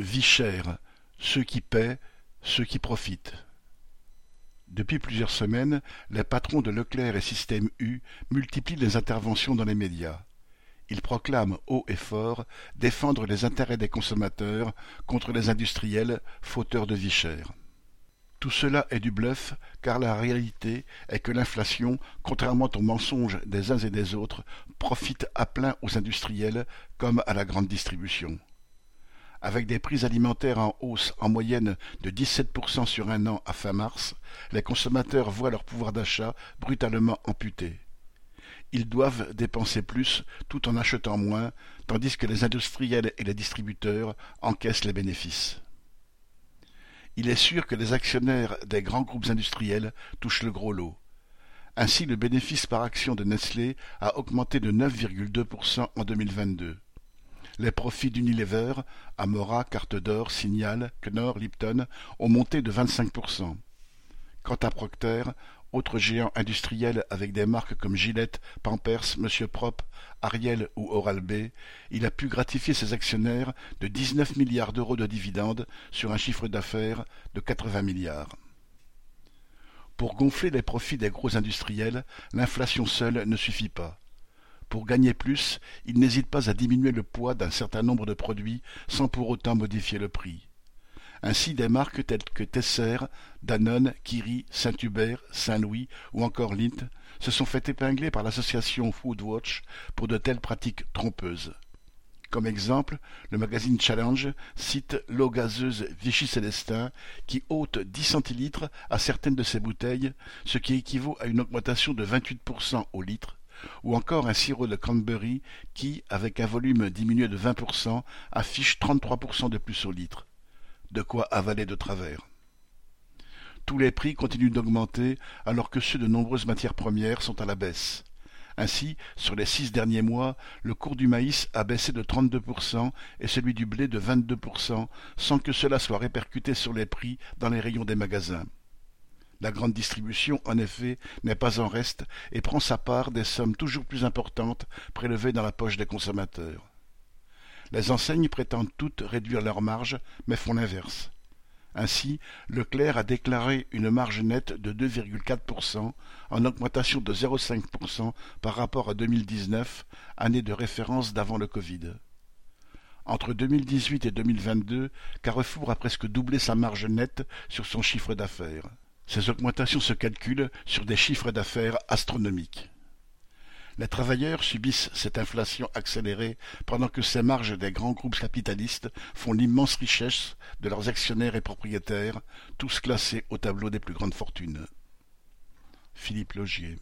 Vie chère, ceux qui paient, ceux qui profitent. Depuis plusieurs semaines, les patrons de Leclerc et Système U multiplient les interventions dans les médias. Ils proclament haut et fort défendre les intérêts des consommateurs contre les industriels fauteurs de vie chère. Tout cela est du bluff, car la réalité est que l'inflation, contrairement aux mensonges des uns et des autres, profite à plein aux industriels comme à la grande distribution. Avec des prix alimentaires en hausse en moyenne de 17% sur un an à fin mars, les consommateurs voient leur pouvoir d'achat brutalement amputé. Ils doivent dépenser plus tout en achetant moins, tandis que les industriels et les distributeurs encaissent les bénéfices. Il est sûr que les actionnaires des grands groupes industriels touchent le gros lot. Ainsi, le bénéfice par action de Nestlé a augmenté de 9,2% en 2022. Les profits d'Unilever, Amora, Carte d'Or, Signal, Knorr, Lipton ont monté de 25%. Quant à Procter, autre géant industriel avec des marques comme Gillette, Pampers, Monsieur Prop, Ariel ou Oral-B, il a pu gratifier ses actionnaires de 19 milliards d'euros de dividendes sur un chiffre d'affaires de 80 milliards. Pour gonfler les profits des gros industriels, l'inflation seule ne suffit pas. Pour gagner plus, il n'hésite pas à diminuer le poids d'un certain nombre de produits sans pour autant modifier le prix. Ainsi, des marques telles que Tesser, Danone, Kiri, Saint-Hubert, Saint-Louis ou encore Lindt se sont fait épingler par l'association Foodwatch pour de telles pratiques trompeuses. Comme exemple, le magazine Challenge cite l'eau gazeuse Vichy Célestin qui ôte 10 centilitres à certaines de ses bouteilles, ce qui équivaut à une augmentation de 28% au litre, ou encore un sirop de cranberry qui, avec un volume diminué de 20%, affiche 33% de plus au litre. De quoi avaler de travers. Tous les prix continuent d'augmenter alors que ceux de nombreuses matières premières sont à la baisse. Ainsi, sur les six derniers mois, le cours du maïs a baissé de 32% et celui du blé de 22%, sans que cela soit répercuté sur les prix dans les rayons des magasins. La grande distribution, en effet, n'est pas en reste et prend sa part des sommes toujours plus importantes prélevées dans la poche des consommateurs. Les enseignes prétendent toutes réduire leurs marges, mais font l'inverse. Ainsi, Leclerc a déclaré une marge nette de 2,4%, en augmentation de 0,5% par rapport à 2019, année de référence d'avant le Covid. Entre 2018 et 2022, Carrefour a presque doublé sa marge nette sur son chiffre d'affaires. Ces augmentations se calculent sur des chiffres d'affaires astronomiques. Les travailleurs subissent cette inflation accélérée pendant que ces marges des grands groupes capitalistes font l'immense richesse de leurs actionnaires et propriétaires, tous classés au tableau des plus grandes fortunes. Philippe Logier